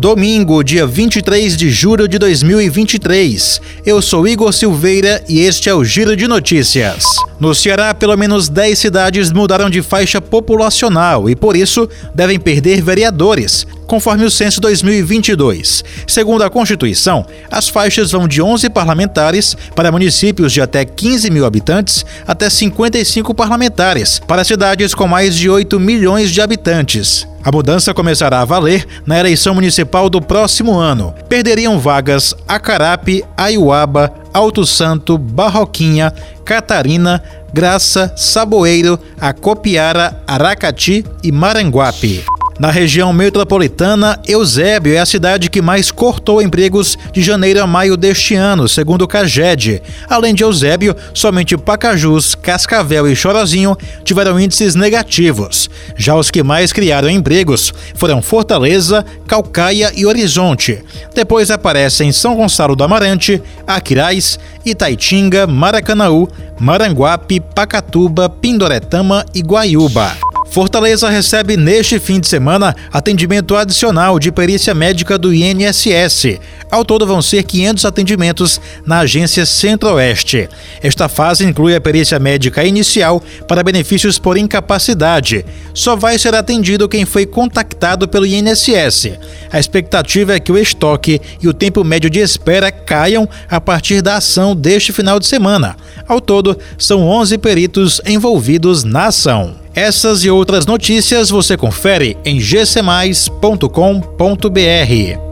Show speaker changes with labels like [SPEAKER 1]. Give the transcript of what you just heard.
[SPEAKER 1] Domingo, dia 23 de julho de 2023. Eu sou Igor Silveira e este é o Giro de Notícias. No Ceará, pelo menos 10 cidades mudaram de faixa populacional e, por isso, devem perder vereadores, conforme o censo 2022. Segundo a Constituição, as faixas vão de 11 parlamentares para municípios de até 15 mil habitantes até 55 parlamentares para cidades com mais de 8 milhões de habitantes. A mudança começará a valer na eleição municipal do próximo ano. Perderiam vagas Acarape, Aiuaba, Alto Santo, Barroquinha, Catarina, Graça, Saboeiro, Acopiara, Aracati e Maranguape. Na região metropolitana, Eusébio é a cidade que mais cortou empregos de janeiro a maio deste ano, segundo o CAGED. Além de Eusébio, somente Pacajus, Cascavel e Chorozinho tiveram índices negativos. Já os que mais criaram empregos foram Fortaleza, Calcaia e Horizonte. Depois aparecem São Gonçalo do Amarante, Aquiraz, Itaitinga, Maracanaú, Maranguape, Pacatuba, Pindoretama e Guaiúba. Fortaleza recebe neste fim de semana atendimento adicional de perícia médica do INSS. Ao todo vão ser 500 atendimentos na agência Centro-Oeste. Esta fase inclui a perícia médica inicial para benefícios por incapacidade. Só vai ser atendido quem foi contactado pelo INSS. A expectativa é que o estoque e o tempo médio de espera caiam a partir da ação deste final de semana. Ao todo, são 11 peritos envolvidos na ação. Essas e outras notícias você confere em gcmais.com.br.